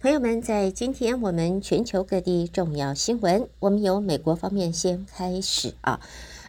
朋友们，在今天我们全球各地重要新闻，我们由美国方面先开始啊。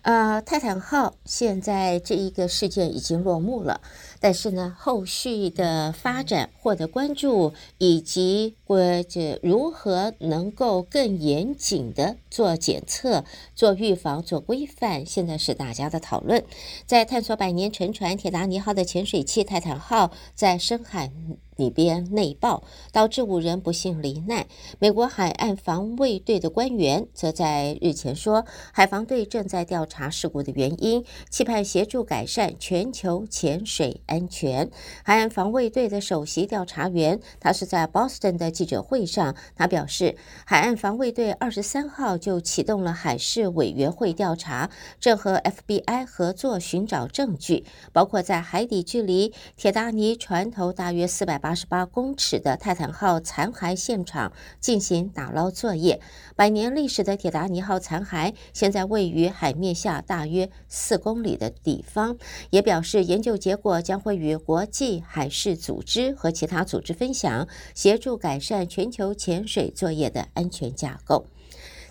呃，泰坦号现在这一个事件已经落幕了，但是呢，后续的发展获得关注，以及或者如何能够更严谨的做检测、做预防、做规范，现在是大家的讨论。在探索百年沉船铁达尼号的潜水器泰坦号在深海里边内爆，导致五人不幸罹难。美国海岸防卫队的官员则在日前说，海防队正在调查事故的原因，期盼协助改善全球潜水安全。海岸防卫队的首席调查员，他是在 Boston 的记者会上，他表示，海岸防卫队二十三号就启动了海事委员会调查，正和 FBI 合作寻找证据，包括在海底距离铁达尼船头大约四百八。八十八公尺的泰坦号残骸现场进行打捞作业。百年历史的铁达尼号残骸现在位于海面下大约四公里的地方，也表示研究结果将会与国际海事组织和其他组织分享，协助改善全球潜水作业的安全架构。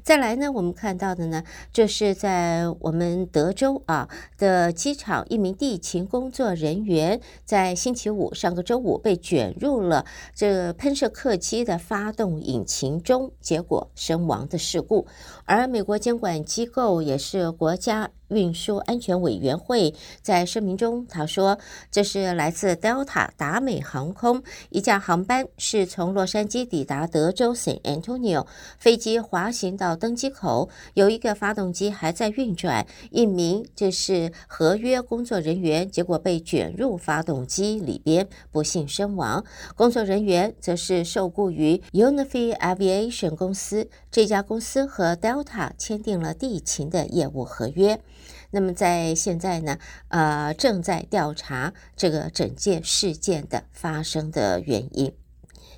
再来呢，我们看到的呢，这是在我们德州啊的机场，一名地勤工作人员在星期五上个周五被卷入了这喷射客机的发动引擎中，结果身亡的事故。而美国监管机构也是国家。运输安全委员会在声明中他说：“这是来自 Delta 达美航空一架航班，是从洛杉矶抵达德州 San Antonio，飞机滑行到登机口，有一个发动机还在运转，一名就是合约工作人员，结果被卷入发动机里边，不幸身亡。工作人员则是受雇于 Unifi Aviation 公司，这家公司和 Delta 签订了地勤的业务合约。”那么在现在呢，呃，正在调查这个整件事件的发生的原因。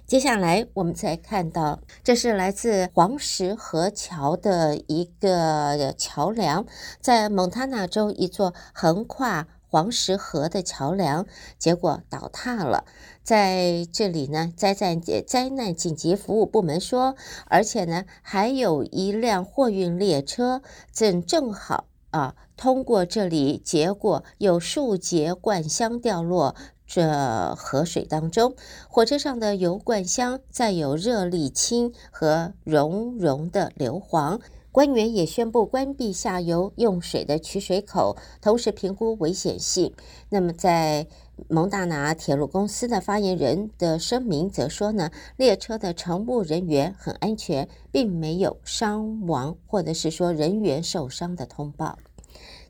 接下来我们再看到，这是来自黄石河桥的一个桥梁，在蒙塔纳州一座横跨黄石河的桥梁，结果倒塌了。在这里呢，灾难灾难紧急服务部门说，而且呢，还有一辆货运列车正正好。啊，通过这里，结果有数节罐箱掉落这河水当中。火车上的油罐箱载有热沥青和熔融的硫磺。官员也宣布关闭下游用水的取水口，同时评估危险性。那么，在蒙大拿铁路公司的发言人的声明则说呢，列车的乘务人员很安全，并没有伤亡或者是说人员受伤的通报。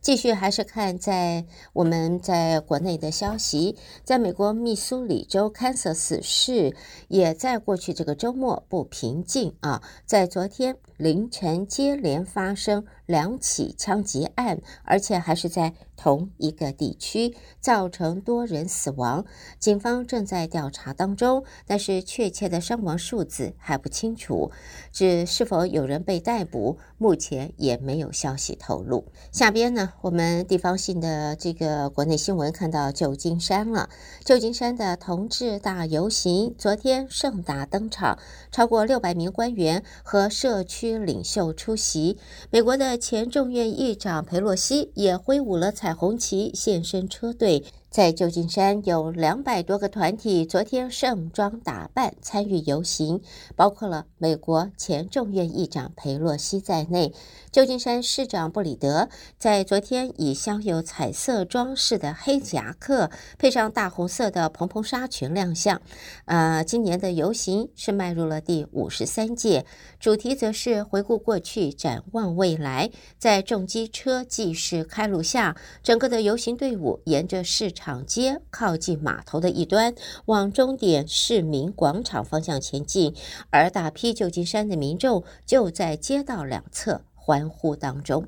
继续还是看在我们在国内的消息，在美国密苏里州堪萨斯市，也在过去这个周末不平静啊，在昨天凌晨接连发生两起枪击案，而且还是在同一个地区，造成多人死亡。警方正在调查当中，但是确切的伤亡数字还不清楚。至是否有人被逮捕，目前也没有消息透露。下边呢，我们地方性的这个国内新闻看到旧金山了。旧金山的同志大游行昨天盛大登场，超过六百名官员和社区领袖出席。美国的前众院议长佩洛西也挥舞了彩虹旗，现身车队。在旧金山有两百多个团体，昨天盛装打扮参与游行，包括了美国前众院议长佩洛西在内。旧金山市长布里德在昨天以镶有彩色装饰的黑夹克，配上大红色的蓬蓬纱裙亮相。呃，今年的游行是迈入了第五十三届，主题则是回顾过去，展望未来。在重机车继续开路下，整个的游行队伍沿着市场街靠近码头的一端，往终点市民广场方向前进，而大批旧金山的民众就在街道两侧。欢呼当中，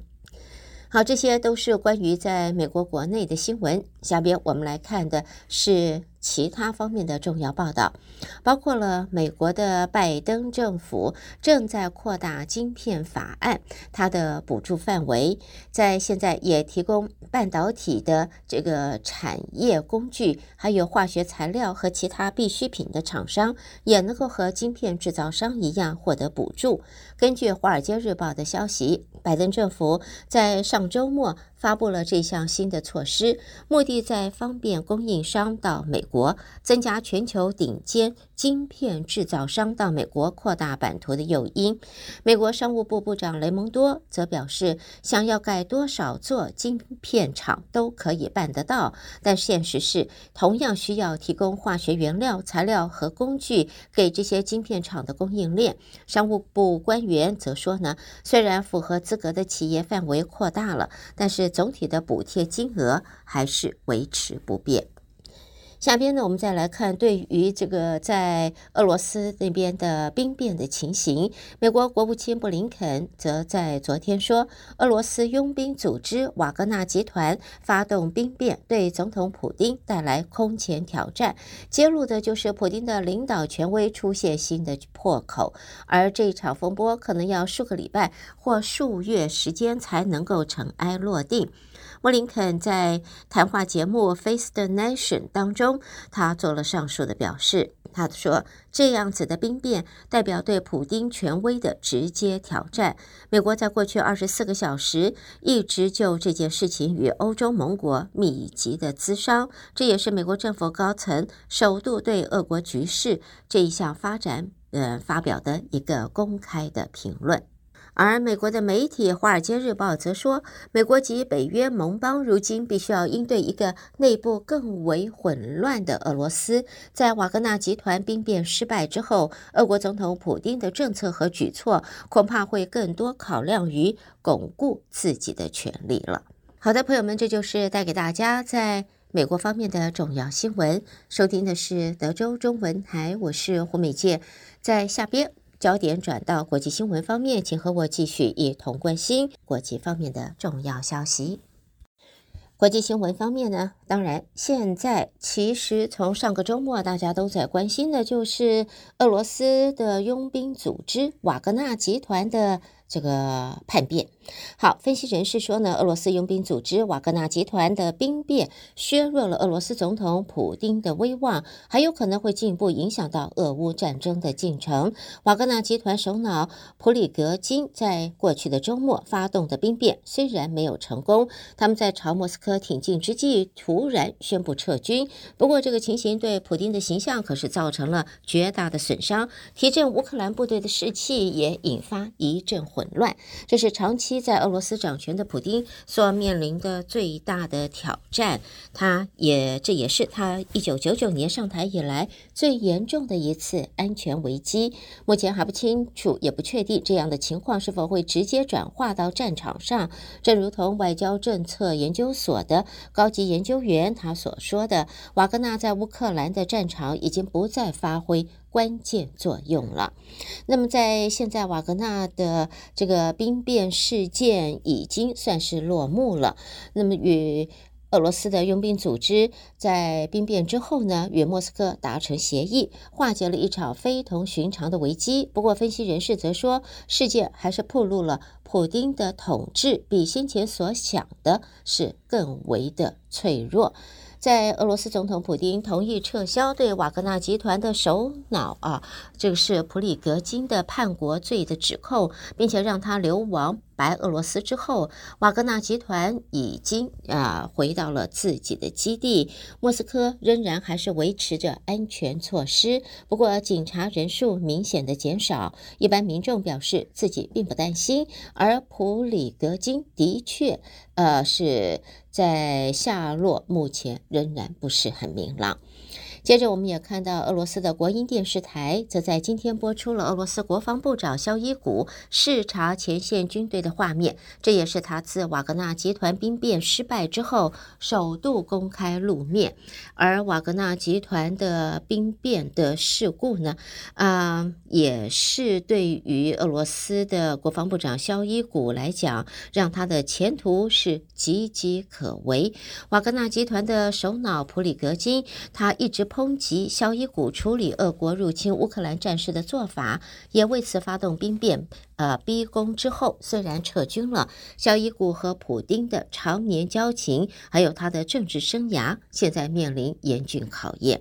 好，这些都是关于在美国国内的新闻。下边我们来看的是。其他方面的重要报道，包括了美国的拜登政府正在扩大晶片法案，它的补助范围在现在也提供半导体的这个产业工具，还有化学材料和其他必需品的厂商也能够和晶片制造商一样获得补助。根据《华尔街日报》的消息，拜登政府在上周末发布了这项新的措施，目的在方便供应商到美国。增加全球顶尖晶片制造商到美国扩大版图的诱因。美国商务部部长雷蒙多则表示，想要盖多少座晶片厂都可以办得到，但现实是同样需要提供化学原料、材料和工具给这些晶片厂的供应链。商务部官员则说呢，虽然符合资格的企业范围扩大了，但是总体的补贴金额还是维持不变。下边呢，我们再来看对于这个在俄罗斯那边的兵变的情形。美国国务卿布林肯则在昨天说，俄罗斯佣兵组织瓦格纳集团发动兵变，对总统普丁带来空前挑战，揭露的就是普丁的领导权威出现新的破口，而这场风波可能要数个礼拜或数月时间才能够尘埃落定。莫林肯在谈话节目《Face the Nation》当中，他做了上述的表示。他说：“这样子的兵变代表对普丁权威的直接挑战。美国在过去二十四个小时一直就这件事情与欧洲盟国密集的咨商，这也是美国政府高层首度对俄国局势这一项发展，呃，发表的一个公开的评论。”而美国的媒体《华尔街日报》则说，美国及北约盟邦如今必须要应对一个内部更为混乱的俄罗斯。在瓦格纳集团兵变失败之后，俄国总统普丁的政策和举措恐怕会更多考量于巩固自己的权力了。好的，朋友们，这就是带给大家在美国方面的重要新闻。收听的是德州中文台，我是胡美健，在下边。焦点转到国际新闻方面，请和我继续一同关心国际方面的重要消息。国际新闻方面呢，当然现在其实从上个周末大家都在关心的就是俄罗斯的佣兵组织瓦格纳集团的。这个叛变，好，分析人士说呢，俄罗斯佣兵组织瓦格纳集团的兵变削弱了俄罗斯总统普丁的威望，还有可能会进一步影响到俄乌战争的进程。瓦格纳集团首脑普里格金在过去的周末发动的兵变虽然没有成功，他们在朝莫斯科挺进之际突然宣布撤军。不过，这个情形对普丁的形象可是造成了绝大的损伤，提振乌克兰部队的士气，也引发一阵混。乱，这是长期在俄罗斯掌权的普丁所面临的最大的挑战。他也，这也是他一九九九年上台以来最严重的一次安全危机。目前还不清楚，也不确定这样的情况是否会直接转化到战场上。正如同外交政策研究所的高级研究员他所说的，瓦格纳在乌克兰的战场已经不再发挥。关键作用了。那么，在现在瓦格纳的这个兵变事件已经算是落幕了。那么，与俄罗斯的佣兵组织在兵变之后呢，与莫斯科达成协议，化解了一场非同寻常的危机。不过，分析人士则说，事件还是暴露了普丁的统治比先前所想的是更为的脆弱。在俄罗斯总统普丁同意撤销对瓦格纳集团的首脑啊，这个是普里格金的叛国罪的指控，并且让他流亡白俄罗斯之后，瓦格纳集团已经啊回到了自己的基地。莫斯科仍然还是维持着安全措施，不过警察人数明显的减少。一般民众表示自己并不担心，而普里格金的确呃是在下落，目前仍然不是很明朗。接着，我们也看到俄罗斯的国营电视台则在今天播出了俄罗斯国防部长肖伊古视察前线军队的画面，这也是他自瓦格纳集团兵变失败之后首度公开露面。而瓦格纳集团的兵变的事故呢，啊、也是对于俄罗斯的国防部长肖伊古来讲，让他的前途是岌岌可危。瓦格纳集团的首脑普里格金，他一直。抨击肖伊古处理俄国入侵乌克兰战事的做法，也为此发动兵变。呃，逼宫之后虽然撤军了，肖伊古和普京的常年交情，还有他的政治生涯，现在面临严峻考验。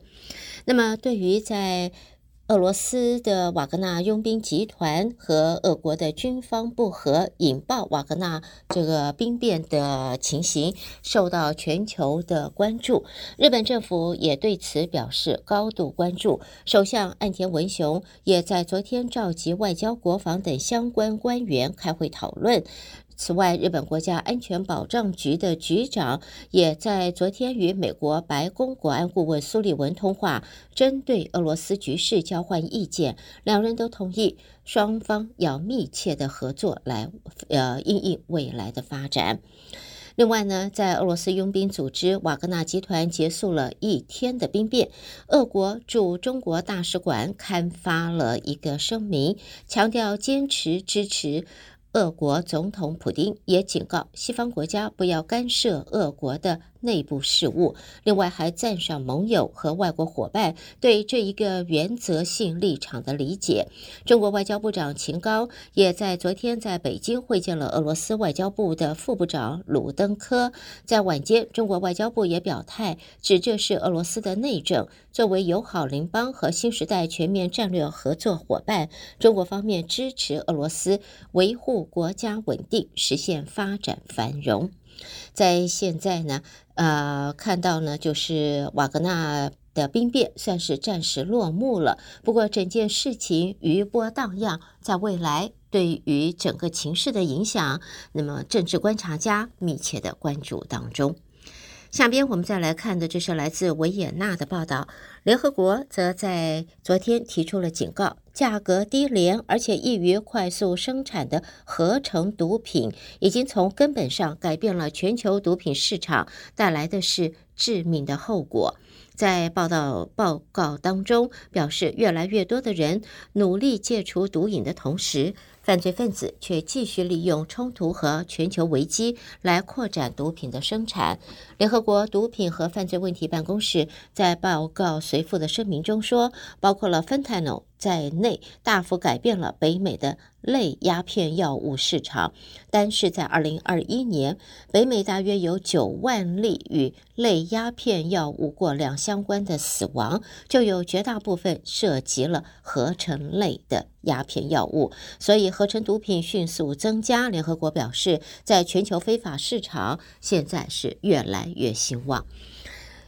那么，对于在俄罗斯的瓦格纳佣兵集团和俄国的军方不和，引爆瓦格纳这个兵变的情形，受到全球的关注。日本政府也对此表示高度关注。首相岸田文雄也在昨天召集外交、国防等相关官员开会讨论。此外，日本国家安全保障局的局长也在昨天与美国白宫国安顾问苏利文通话，针对俄罗斯局势交换意见。两人都同意双方要密切的合作来，呃，应应未来的发展。另外呢，在俄罗斯佣兵组织瓦格纳集团结束了一天的兵变，俄国驻中国大使馆刊发了一个声明，强调坚持支持。俄国总统普京也警告西方国家不要干涉俄国的内部事务，另外还赞赏盟友和外国伙伴对这一个原则性立场的理解。中国外交部长秦刚也在昨天在北京会见了俄罗斯外交部的副部长鲁登科。在晚间，中国外交部也表态，指这是俄罗斯的内政。作为友好邻邦和新时代全面战略合作伙伴，中国方面支持俄罗斯维护国家稳定，实现发展繁荣。在现在呢，呃，看到呢，就是瓦格纳的兵变算是暂时落幕了。不过，整件事情余波荡漾，在未来对于整个情势的影响，那么政治观察家密切的关注当中。下边我们再来看的，这是来自维也纳的报道。联合国则在昨天提出了警告：价格低廉而且易于快速生产的合成毒品，已经从根本上改变了全球毒品市场，带来的是致命的后果。在报道报告当中表示，越来越多的人努力戒除毒瘾的同时，犯罪分子却继续利用冲突和全球危机来扩展毒品的生产。联合国毒品和犯罪问题办公室在报告随附的声明中说，包括了芬太诺在内，大幅改变了北美的类鸦片药物市场。单是在二零二一年，北美大约有九万例与类鸦片药物过量相关的死亡，就有绝大部分涉及了合成类的鸦片药物。所以，合成毒品迅速增加。联合国表示，在全球非法市场现在是越来越兴旺。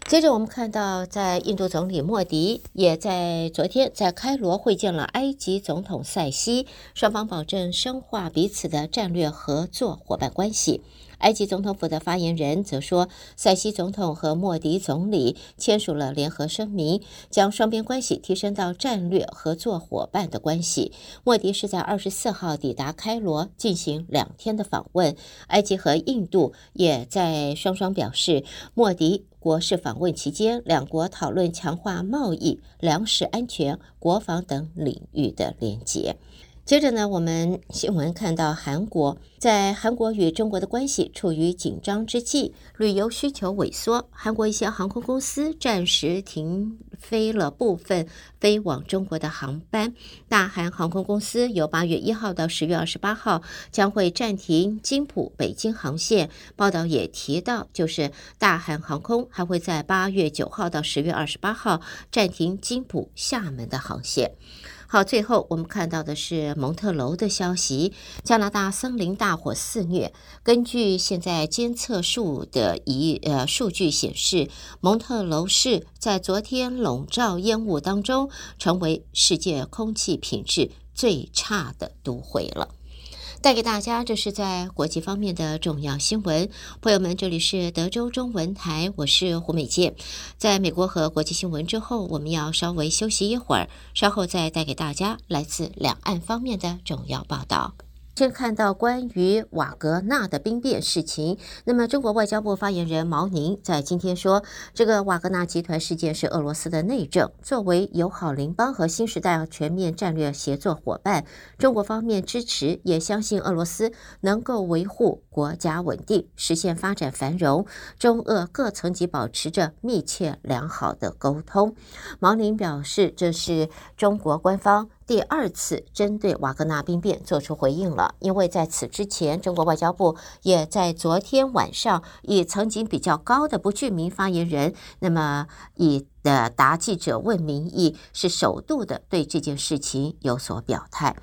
接着，我们看到，在印度总理莫迪也在昨天在开罗会见了埃及总统塞西，双方保证深化彼此的战略合作伙伴关系。埃及总统府的发言人则说，塞西总统和莫迪总理签署了联合声明，将双边关系提升到战略合作伙伴的关系。莫迪是在二十四号抵达开罗进行两天的访问，埃及和印度也在双双表示，莫迪国事访问期间，两国讨论强化贸易、粮食安全、国防等领域的连结。接着呢，我们新闻看到，韩国在韩国与中国的关系处于紧张之际，旅游需求萎缩，韩国一些航空公司暂时停飞了部分飞往中国的航班。大韩航空公司由八月一号到十月二十八号将会暂停金浦北京航线。报道也提到，就是大韩航空还会在八月九号到十月二十八号暂停金浦厦门的航线。好，最后我们看到的是蒙特楼的消息。加拿大森林大火肆虐，根据现在监测数的一呃数据显示，蒙特楼市在昨天笼罩烟雾当中，成为世界空气品质最差的都会了。带给大家，这是在国际方面的重要新闻。朋友们，这里是德州中文台，我是胡美健。在美国和国际新闻之后，我们要稍微休息一会儿，稍后再带给大家来自两岸方面的重要报道。先看到关于瓦格纳的兵变事情，那么中国外交部发言人毛宁在今天说，这个瓦格纳集团事件是俄罗斯的内政。作为友好邻邦和新时代全面战略协作伙伴，中国方面支持，也相信俄罗斯能够维护国家稳定，实现发展繁荣。中俄各层级保持着密切良好的沟通。毛宁表示，这是中国官方。第二次针对瓦格纳兵变做出回应了，因为在此之前，中国外交部也在昨天晚上以曾经比较高的不具名发言人，那么以的答记者问名义，是首度的对这件事情有所表态。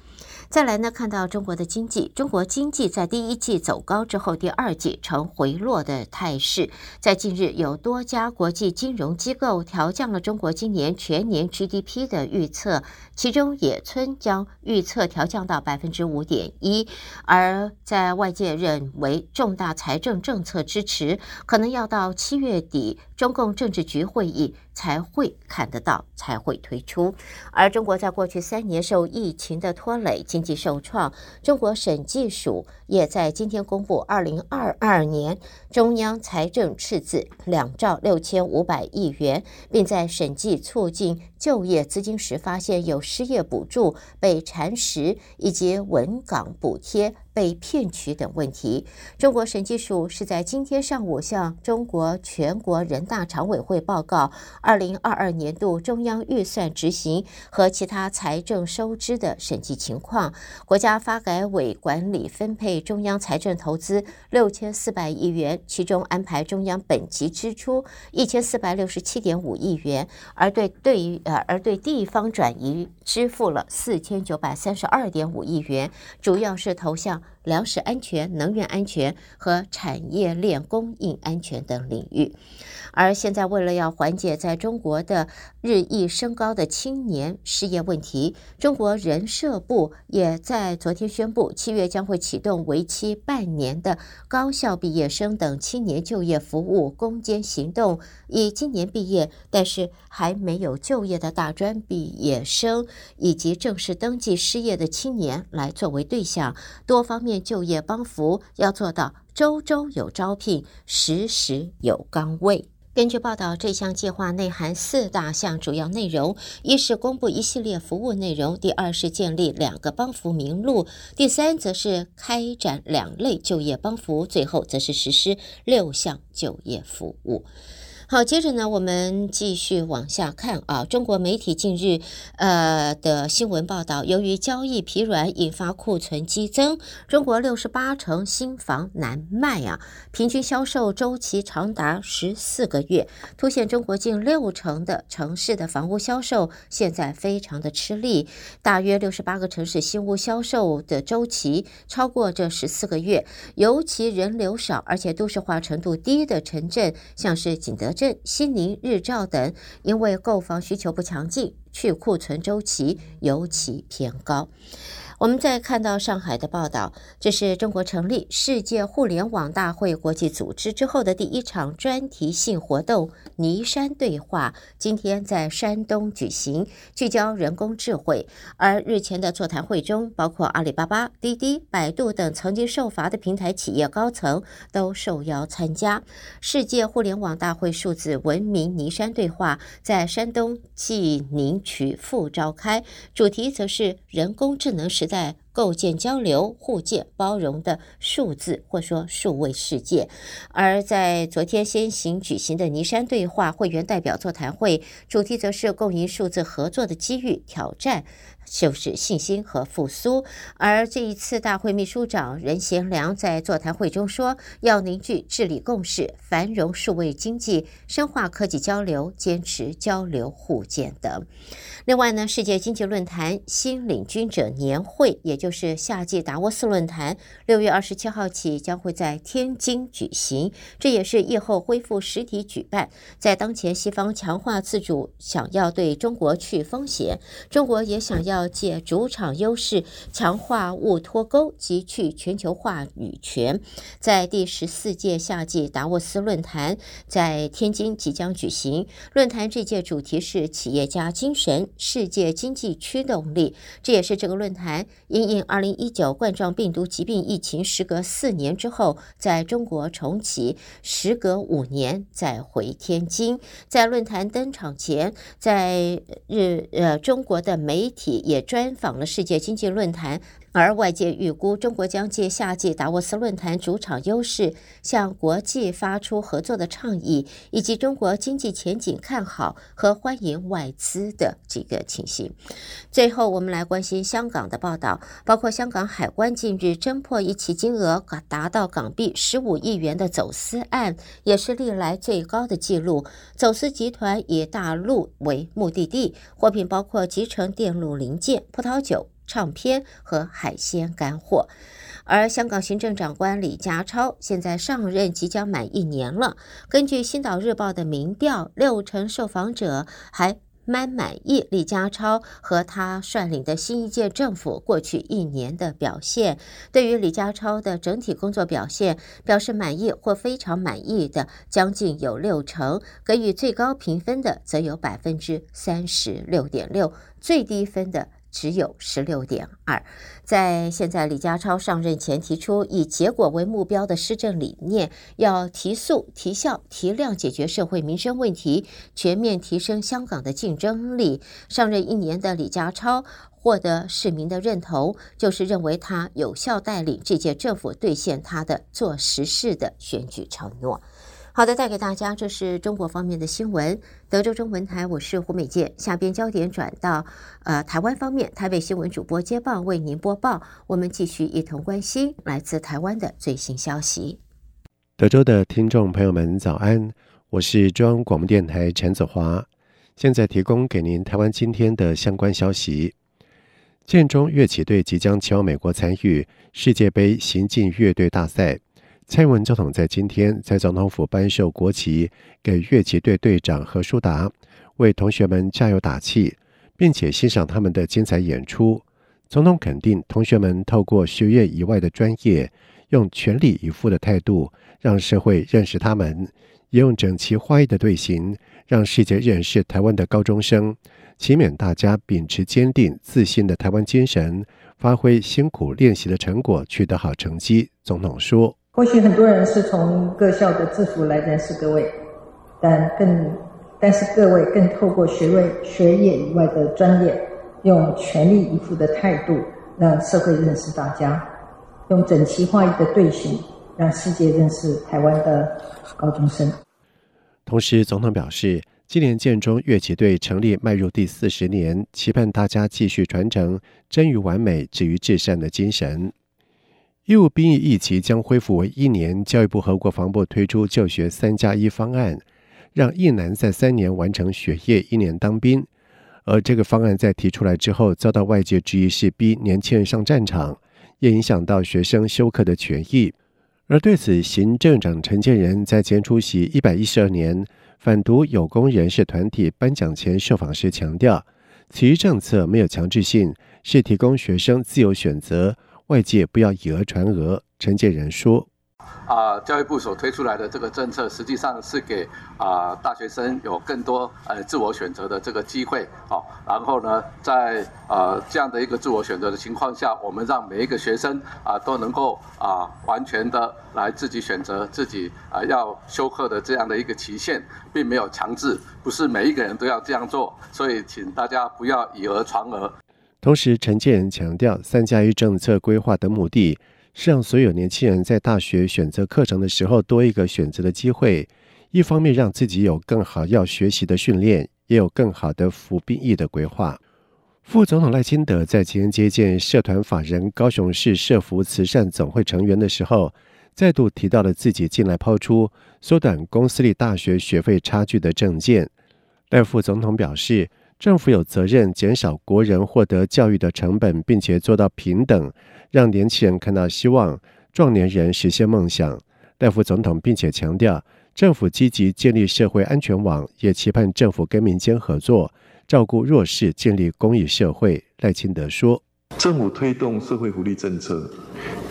再来呢，看到中国的经济，中国经济在第一季走高之后，第二季呈回落的态势。在近日，有多家国际金融机构调降了中国今年全年 GDP 的预测，其中野村将预测调降到百分之五点一。而在外界认为重大财政政策支持可能要到七月底中共政治局会议才会看得到，才会推出。而中国在过去三年受疫情的拖累，经济受创，中国审计署也在今天公布，二零二二年中央财政赤字两兆六千五百亿元，并在审计促进就业资金时发现有失业补助被蚕食，以及稳岗补贴被骗取等问题。中国审计署是在今天上午向中国全国人大常委会报告二零二二年度中央预算执行和其他财政收支的审计情况。国家发改委管理分配中央财政投资六千四百亿元，其中安排中央本级支出一千四百六十七点五亿元，而对对于呃而对地方转移支付了四千九百三十二点五亿元，主要是投向粮食安全、能源安全和产业链供应安全等领域。而现在，为了要缓解在中国的日益升高的青年失业问题，中国人社部也在昨天宣布，七月将会启动为期半年的高校毕业生等青年就业服务攻坚行动，以今年毕业但是还没有就业的大专毕业生以及正式登记失业的青年来作为对象，多方面就业帮扶，要做到周周有招聘，时时有岗位。根据报道，这项计划内含四大项主要内容：一是公布一系列服务内容；第二是建立两个帮扶名录；第三则是开展两类就业帮扶；最后则是实施六项就业服务。好，接着呢，我们继续往下看啊。中国媒体近日呃的新闻报道，由于交易疲软，引发库存激增。中国六十八成新房难卖啊，平均销售周期长达十四个月，凸显中国近六成的城市的房屋销售现在非常的吃力。大约六十八个城市新屋销售的周期超过这十四个月，尤其人流少而且都市化程度低的城镇，像是景德镇。镇、西宁、日照等，因为购房需求不强劲，去库存周期尤其偏高。我们再看到上海的报道，这是中国成立世界互联网大会国际组织之后的第一场专题性活动——尼山对话，今天在山东举行，聚焦人工智慧。而日前的座谈会中，包括阿里巴巴、滴滴、百度等曾经受罚的平台企业高层都受邀参加。世界互联网大会数字文明尼山对话在山东济宁曲阜召开，主题则是人工智能时。在构建交流、互鉴、包容的数字或说数位世界。而在昨天先行举行的尼山对话会员代表座谈会，主题则是共赢数字合作的机遇、挑战。就是信心和复苏。而这一次大会秘书长任贤良在座谈会中说，要凝聚治理共识，繁荣数位经济，深化科技交流，坚持交流互鉴等。另外呢，世界经济论坛新领军者年会，也就是夏季达沃斯论坛，六月二十七号起将会在天津举行。这也是疫后恢复实体举办。在当前西方强化自主，想要对中国去风险，中国也想要借主场优势强化物脱钩及去全球化语权。在第十四届夏季达沃斯论坛在天津即将举行。论坛这届主题是企业家精神，世界经济驱动力。这也是这个论坛因应二零一九冠状病毒疾病疫情时隔四年之后，在中国重启，时隔五年再回天津。在论坛登场前，在日呃中国的媒体也专访了世界经济论坛。而外界预估，中国将借夏季达沃斯论坛主场优势，向国际发出合作的倡议，以及中国经济前景看好和欢迎外资的这个情形。最后，我们来关心香港的报道，包括香港海关近日侦破一起金额达到港币十五亿元的走私案，也是历来最高的纪录。走私集团以大陆为目的地，货品包括集成电路零件、葡萄酒。唱片和海鲜干货，而香港行政长官李家超现在上任即将满一年了。根据《星岛日报》的民调，六成受访者还蛮满意李家超和他率领的新一届政府过去一年的表现。对于李家超的整体工作表现表示满意或非常满意的，将近有六成，给予最高评分的则有百分之三十六点六，最低分的。只有十六点二。在现在李家超上任前提出以结果为目标的施政理念，要提速、提效、提量解决社会民生问题，全面提升香港的竞争力。上任一年的李家超获得市民的认同，就是认为他有效带领这届政府兑现他的做实事的选举承诺。好的，带给大家，这是中国方面的新闻。德州中文台，我是胡美健。下边焦点转到呃台湾方面，台北新闻主播接棒为您播报。我们继续一同关心来自台湾的最新消息。德州的听众朋友们，早安！我是中央广播电台陈子华，现在提供给您台湾今天的相关消息。建中乐器队即将前往美国参与世界杯行进乐队大赛。蔡英文总统在今天在总统府颁授国旗给乐旗队队长何书达，为同学们加油打气，并且欣赏他们的精彩演出。总统肯定同学们透过学业以外的专业，用全力以赴的态度让社会认识他们，也用整齐划一的队形让世界认识台湾的高中生。期勉大家秉持坚定自信的台湾精神，发挥辛苦练习的成果，取得好成绩。总统说。或许很多人是从各校的制服来认识各位，但更，但是各位更透过学位、学业以外的专业，用全力以赴的态度，让社会认识大家，用整齐划一的队形，让世界认识台湾的高中生。同时，总统表示，今年建中乐旗队成立迈入第四十年，期盼大家继续传承臻于完美、止于至善的精神。义务兵役役期将恢复为一年。教育部和国防部推出就学“三加一”方案，让役男在三年完成学业，一年当兵。而这个方案在提出来之后，遭到外界质疑是逼年轻人上战场，也影响到学生修课的权益。而对此，行政长陈建仁在前出席一百一十二年反毒有功人士团体颁奖前受访时强调，此一政策没有强制性，是提供学生自由选择。外界不要以讹传讹。陈建仁说：“啊，教育部所推出来的这个政策，实际上是给啊大学生有更多呃自我选择的这个机会。好，然后呢，在呃这样的一个自我选择的情况下，我们让每一个学生啊都能够啊完全的来自己选择自己啊要修课的这样的一个期限，并没有强制，不是每一个人都要这样做。所以，请大家不要以讹传讹。”同时，陈建仁强调，“三加一”政策规划的目的是让所有年轻人在大学选择课程的时候多一个选择的机会，一方面让自己有更好要学习的训练，也有更好的服兵役的规划。副总统赖清德在今天接见社团法人高雄市社福慈善总会成员的时候，再度提到了自己近来抛出缩短公私立大学学费差距的政见。赖副总统表示，政府有责任减少国人获得教育的成本，并且做到平等，让年轻人看到希望，壮年人实现梦想。赖副总统并且强调，政府积极建立社会安全网，也期盼政府跟民间合作，照顾弱势，建立公益社会。赖清德说：“政府推动社会福利政策，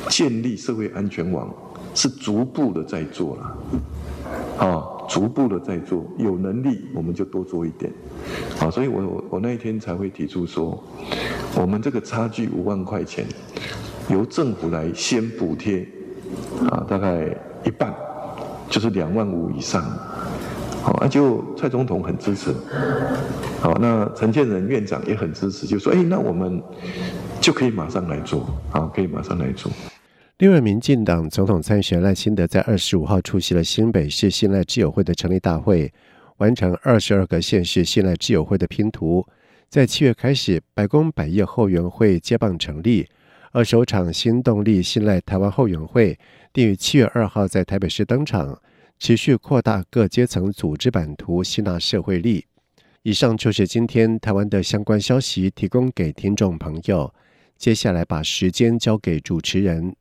建立社会安全网，是逐步的在做了，啊，逐步的在做，有能力我们就多做一点，啊，所以我我那一天才会提出说，我们这个差距五万块钱，由政府来先补贴，啊，大概。”一半就是两万五以上，好，那就蔡总统很支持，好，那陈建仁院长也很支持，就说，哎，那我们就可以马上来做，好，可以马上来做。另外，民进党总统参选赖清德在二十五号出席了新北市信赖之友会的成立大会，完成二十二个县市信赖之友会的拼图，在七月开始百工百业后援会接棒成立，而首场新动力信赖台湾后援会。定于七月二号在台北市登场，持续扩大各阶层组织版图，吸纳社会力。以上就是今天台湾的相关消息，提供给听众朋友。接下来把时间交给主持人。